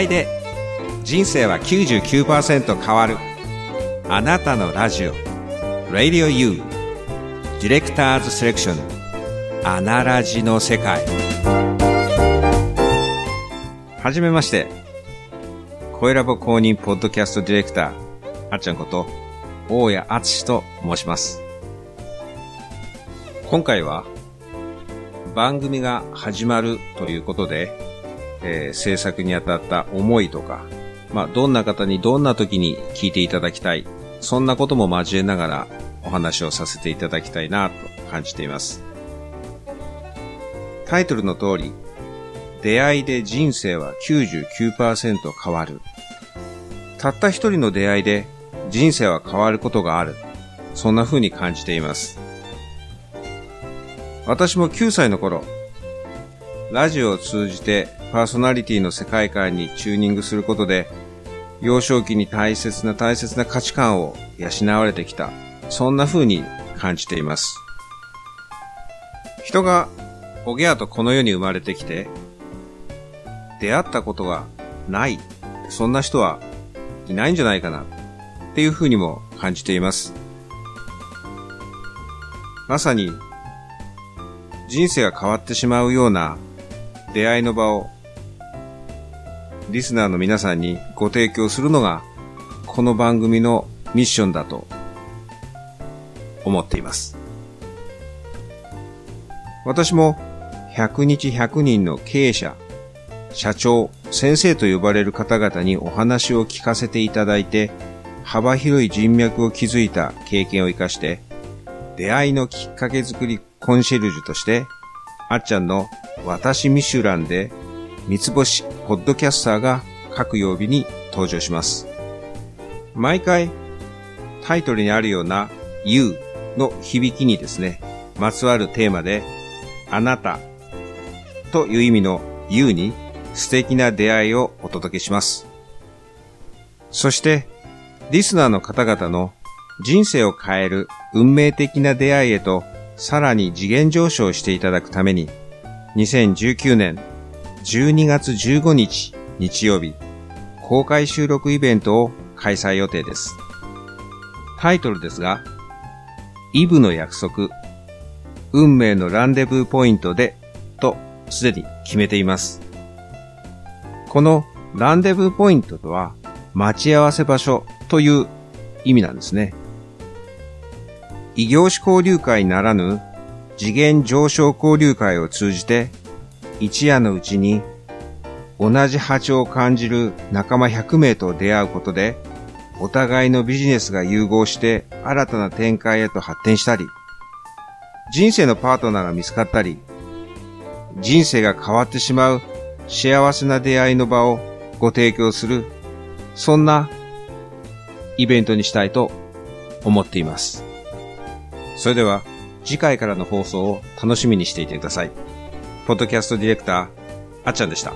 いで人生は99%変わる。あなたのラジオ。Radio U ディレクターズセレクション。アナラジの世界。はじめまして。声ラボ公認ポッドキャストディレクターあっちゃんこと大谷敦と申します。今回は番組が始まるということで、えー、制作にあたった思いとか、まあ、どんな方にどんな時に聞いていただきたい、そんなことも交えながらお話をさせていただきたいなと感じています。タイトルの通り、出会いで人生は99%変わる。たった一人の出会いで人生は変わることがある。そんな風に感じています。私も9歳の頃、ラジオを通じてパーソナリティの世界観にチューニングすることで、幼少期に大切な大切な価値観を養われてきた、そんな風に感じています。人がおぎゃとこの世に生まれてきて、出会ったことがない、そんな人はいないんじゃないかな、っていう風にも感じています。まさに人生が変わってしまうような出会いの場をリスナーの皆さんにご提供するのがこの番組のミッションだと思っています。私も100日100人の経営者、社長、先生と呼ばれる方々にお話を聞かせていただいて幅広い人脈を築いた経験を活かして出会いのきっかけ作りコンシェルジュとして、あっちゃんの私ミシュランで三つ星ポッドキャスターが各曜日に登場します。毎回タイトルにあるような You の響きにですね、まつわるテーマであなたという意味の You に素敵な出会いをお届けします。そして、リスナーの方々の人生を変える運命的な出会いへとさらに次元上昇していただくために、2019年12月15日日曜日、公開収録イベントを開催予定です。タイトルですが、イブの約束、運命のランデブーポイントで、とすでに決めています。このランデブーポイントとは、待ち合わせ場所という意味なんですね。異業種交流会ならぬ次元上昇交流会を通じて一夜のうちに同じ波長を感じる仲間100名と出会うことでお互いのビジネスが融合して新たな展開へと発展したり人生のパートナーが見つかったり人生が変わってしまう幸せな出会いの場をご提供するそんなイベントにしたいと思っています。それでは次回からの放送を楽しみにしていてください。ポッドキャストディレクター、あっちゃんでした。